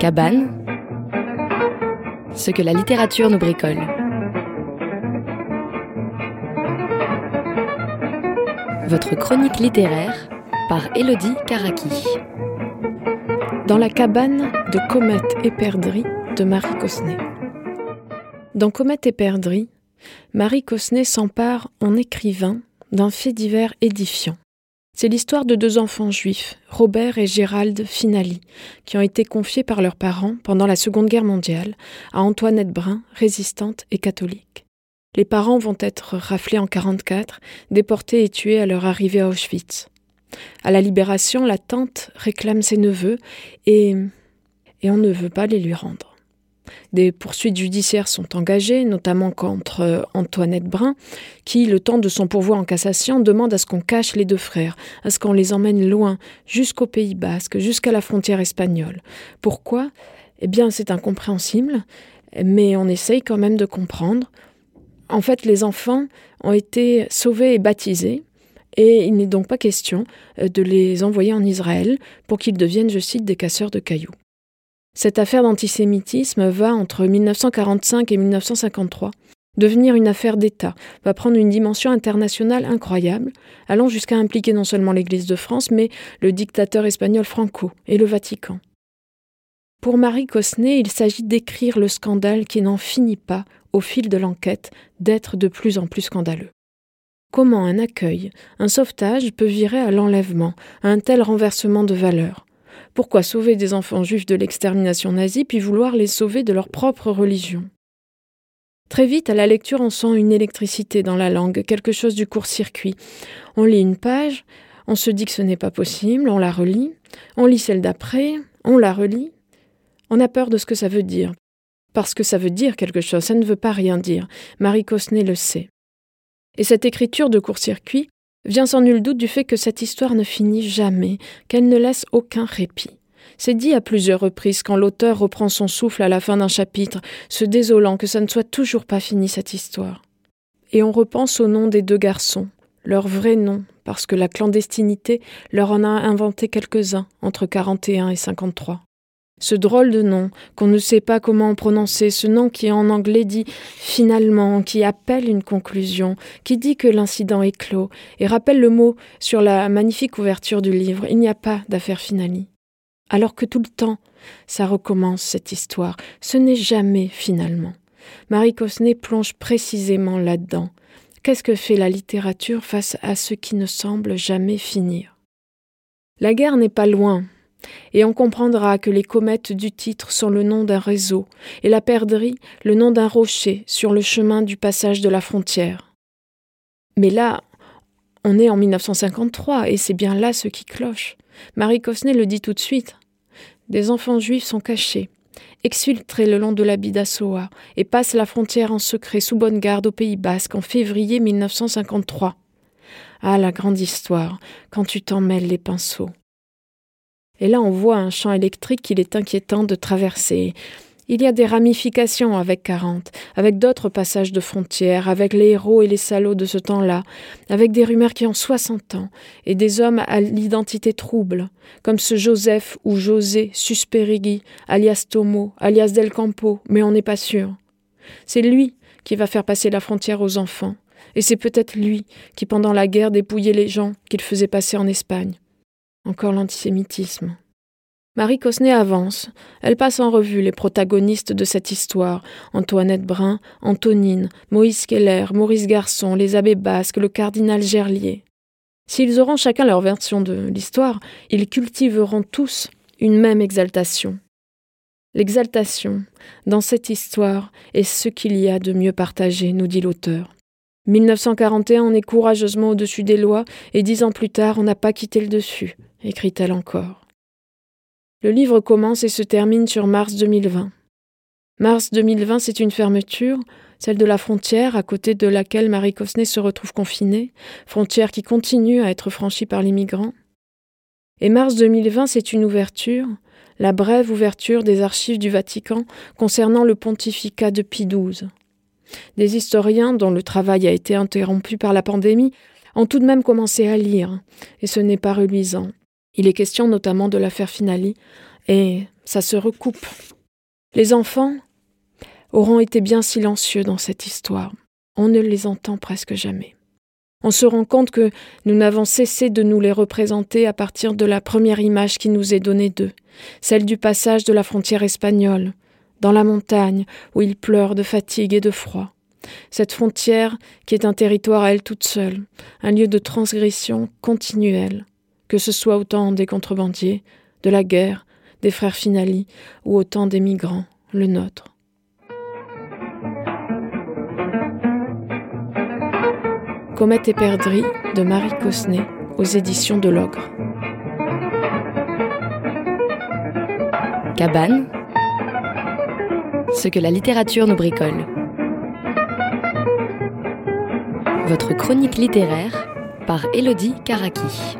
Cabane, ce que la littérature nous bricole. Votre chronique littéraire par Elodie Karaki. Dans la cabane de Comète et Perdrix de Marie Cosnet. Dans Comète et Perdrix, Marie Cosnet s'empare en écrivain d'un fait divers édifiant. C'est l'histoire de deux enfants juifs, Robert et Gérald Finali, qui ont été confiés par leurs parents pendant la Seconde Guerre mondiale à Antoinette Brun, résistante et catholique. Les parents vont être raflés en 1944, déportés et tués à leur arrivée à Auschwitz. À la libération, la tante réclame ses neveux et, et on ne veut pas les lui rendre. Des poursuites judiciaires sont engagées, notamment contre euh, Antoinette Brun, qui, le temps de son pourvoi en cassation, demande à ce qu'on cache les deux frères, à ce qu'on les emmène loin, jusqu'au Pays basque, jusqu'à la frontière espagnole. Pourquoi? Eh bien, c'est incompréhensible, mais on essaye quand même de comprendre. En fait, les enfants ont été sauvés et baptisés, et il n'est donc pas question euh, de les envoyer en Israël pour qu'ils deviennent, je cite, des casseurs de cailloux. Cette affaire d'antisémitisme va, entre 1945 et 1953, devenir une affaire d'État, va prendre une dimension internationale incroyable, allant jusqu'à impliquer non seulement l'Église de France, mais le dictateur espagnol Franco et le Vatican. Pour Marie Cosnet, il s'agit d'écrire le scandale qui n'en finit pas, au fil de l'enquête, d'être de plus en plus scandaleux. Comment un accueil, un sauvetage peut virer à l'enlèvement, à un tel renversement de valeurs pourquoi sauver des enfants juifs de l'extermination nazie puis vouloir les sauver de leur propre religion? Très vite, à la lecture, on sent une électricité dans la langue, quelque chose du court-circuit. On lit une page, on se dit que ce n'est pas possible, on la relit, on lit celle d'après, on la relit. On a peur de ce que ça veut dire. Parce que ça veut dire quelque chose, ça ne veut pas rien dire. Marie Cosnet le sait. Et cette écriture de court-circuit, vient sans nul doute du fait que cette histoire ne finit jamais, qu'elle ne laisse aucun répit. C'est dit à plusieurs reprises quand l'auteur reprend son souffle à la fin d'un chapitre, se désolant que ça ne soit toujours pas fini cette histoire. Et on repense au nom des deux garçons, leur vrai nom, parce que la clandestinité leur en a inventé quelques-uns entre 41 et 53. Ce drôle de nom, qu'on ne sait pas comment prononcer, ce nom qui en anglais dit finalement, qui appelle une conclusion, qui dit que l'incident est clos, et rappelle le mot sur la magnifique ouverture du livre Il n'y a pas d'affaire finale. Alors que tout le temps, ça recommence cette histoire, ce n'est jamais finalement. Marie Cosnet plonge précisément là-dedans. Qu'est-ce que fait la littérature face à ce qui ne semble jamais finir? La guerre n'est pas loin, et on comprendra que les comètes du titre sont le nom d'un réseau, et la perdrix le nom d'un rocher sur le chemin du passage de la frontière. Mais là, on est en 1953, et c'est bien là ce qui cloche. Marie Cosnet le dit tout de suite. Des enfants juifs sont cachés, exfiltrés le long de la Bidassoa, et passent la frontière en secret sous bonne garde au Pays basque en février 1953. Ah, la grande histoire, quand tu t'en mêles les pinceaux. Et là, on voit un champ électrique qu'il est inquiétant de traverser. Il y a des ramifications avec 40, avec d'autres passages de frontières, avec les héros et les salauds de ce temps-là, avec des rumeurs qui ont 60 ans, et des hommes à l'identité trouble, comme ce Joseph ou José Susperigui, alias Tomo, alias Del Campo, mais on n'est pas sûr. C'est lui qui va faire passer la frontière aux enfants, et c'est peut-être lui qui, pendant la guerre, dépouillait les gens qu'il faisait passer en Espagne. Encore l'antisémitisme. Marie Cosnet avance. Elle passe en revue les protagonistes de cette histoire Antoinette Brun, Antonine, Moïse Keller, Maurice Garçon, les abbés basques, le cardinal Gerlier. S'ils auront chacun leur version de l'histoire, ils cultiveront tous une même exaltation. L'exaltation, dans cette histoire, est ce qu'il y a de mieux partagé, nous dit l'auteur. 1941, on est courageusement au-dessus des lois, et dix ans plus tard, on n'a pas quitté le dessus écrit-elle encore. Le livre commence et se termine sur mars 2020. Mars 2020, c'est une fermeture, celle de la frontière à côté de laquelle Marie Cosnet se retrouve confinée, frontière qui continue à être franchie par les migrants. Et mars 2020, c'est une ouverture, la brève ouverture des archives du Vatican concernant le pontificat de Pie XII. Des historiens, dont le travail a été interrompu par la pandémie, ont tout de même commencé à lire, et ce n'est pas reluisant. Il est question notamment de l'affaire Finali Et ça se recoupe. Les enfants auront été bien silencieux dans cette histoire. On ne les entend presque jamais. On se rend compte que nous n'avons cessé de nous les représenter à partir de la première image qui nous est donnée d'eux, celle du passage de la frontière espagnole, dans la montagne, où ils pleurent de fatigue et de froid. Cette frontière qui est un territoire à elle toute seule, un lieu de transgression continuelle, que ce soit au temps des contrebandiers, de la guerre, des frères Finali, ou au temps des migrants, le nôtre. Comète et perdrix de Marie Cosnet aux éditions de l'Ogre. Cabane. Ce que la littérature nous bricole. Votre chronique littéraire par Elodie Karaki.